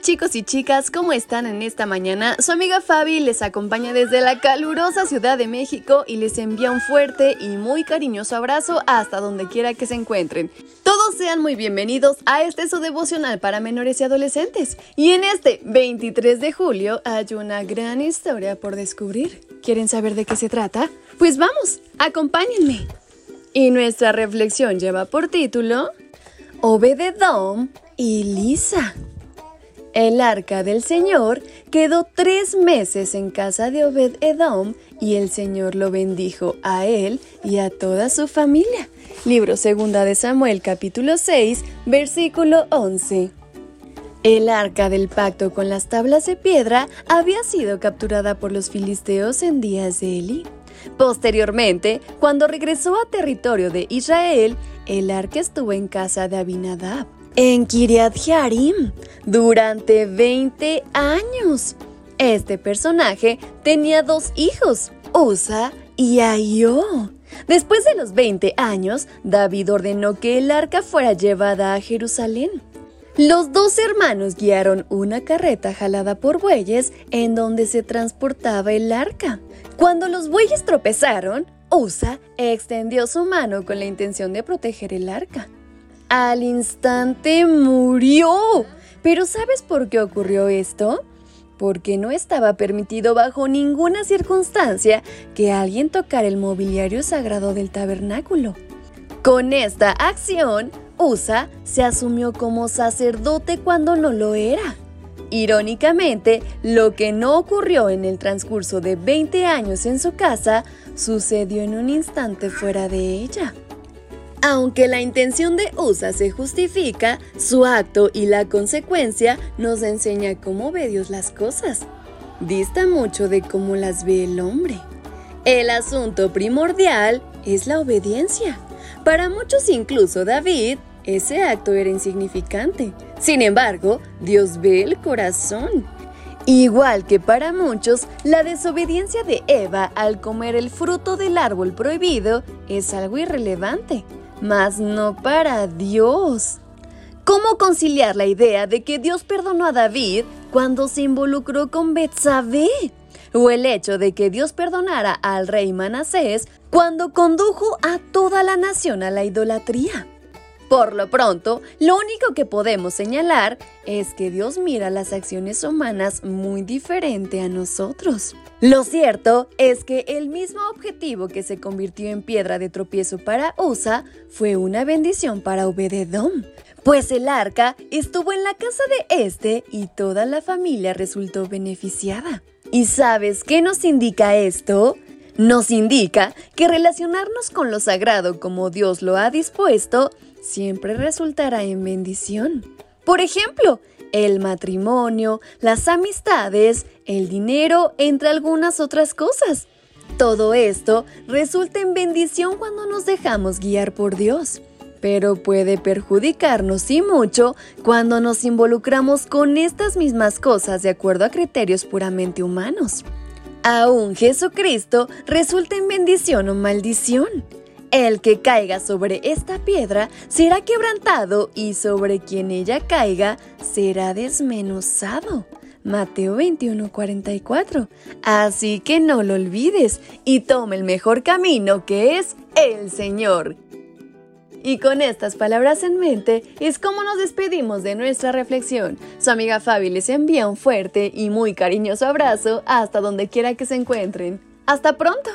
Chicos y chicas, ¿cómo están en esta mañana? Su amiga Fabi les acompaña desde la calurosa Ciudad de México y les envía un fuerte y muy cariñoso abrazo hasta donde quiera que se encuentren. Todos sean muy bienvenidos a este su devocional para menores y adolescentes. Y en este 23 de julio hay una gran historia por descubrir. ¿Quieren saber de qué se trata? Pues vamos, acompáñenme. Y nuestra reflexión lleva por título Obededom y Lisa. El arca del Señor quedó tres meses en casa de Obed Edom y el Señor lo bendijo a él y a toda su familia. Libro segunda de Samuel capítulo 6 versículo 11. El arca del pacto con las tablas de piedra había sido capturada por los filisteos en días de Eli. Posteriormente, cuando regresó a territorio de Israel, el arca estuvo en casa de Abinadab en Kiryat Jearim durante 20 años. Este personaje tenía dos hijos, Usa y Ayo. Después de los 20 años, David ordenó que el arca fuera llevada a Jerusalén. Los dos hermanos guiaron una carreta jalada por bueyes en donde se transportaba el arca. Cuando los bueyes tropezaron, Usa extendió su mano con la intención de proteger el arca al instante murió. Pero ¿sabes por qué ocurrió esto? Porque no estaba permitido bajo ninguna circunstancia que alguien tocara el mobiliario sagrado del tabernáculo. Con esta acción, Usa se asumió como sacerdote cuando no lo era. Irónicamente, lo que no ocurrió en el transcurso de 20 años en su casa sucedió en un instante fuera de ella. Aunque la intención de USA se justifica, su acto y la consecuencia nos enseña cómo ve Dios las cosas. Dista mucho de cómo las ve el hombre. El asunto primordial es la obediencia. Para muchos, incluso David, ese acto era insignificante. Sin embargo, Dios ve el corazón. Igual que para muchos, la desobediencia de Eva al comer el fruto del árbol prohibido es algo irrelevante mas no para Dios. ¿Cómo conciliar la idea de que Dios perdonó a David cuando se involucró con Betsabé? O el hecho de que Dios perdonara al rey Manasés cuando condujo a toda la nación a la idolatría. Por lo pronto, lo único que podemos señalar es que Dios mira las acciones humanas muy diferente a nosotros. Lo cierto es que el mismo objetivo que se convirtió en piedra de tropiezo para Usa fue una bendición para Obededom, pues el arca estuvo en la casa de este y toda la familia resultó beneficiada. ¿Y sabes qué nos indica esto? Nos indica que relacionarnos con lo sagrado como Dios lo ha dispuesto siempre resultará en bendición. Por ejemplo, el matrimonio, las amistades, el dinero, entre algunas otras cosas. Todo esto resulta en bendición cuando nos dejamos guiar por Dios, pero puede perjudicarnos y mucho cuando nos involucramos con estas mismas cosas de acuerdo a criterios puramente humanos. Aún Jesucristo resulta en bendición o maldición. El que caiga sobre esta piedra será quebrantado y sobre quien ella caiga será desmenuzado. Mateo 21:44. Así que no lo olvides y tome el mejor camino que es el Señor. Y con estas palabras en mente es como nos despedimos de nuestra reflexión. Su amiga Fabi les envía un fuerte y muy cariñoso abrazo hasta donde quiera que se encuentren. ¡Hasta pronto!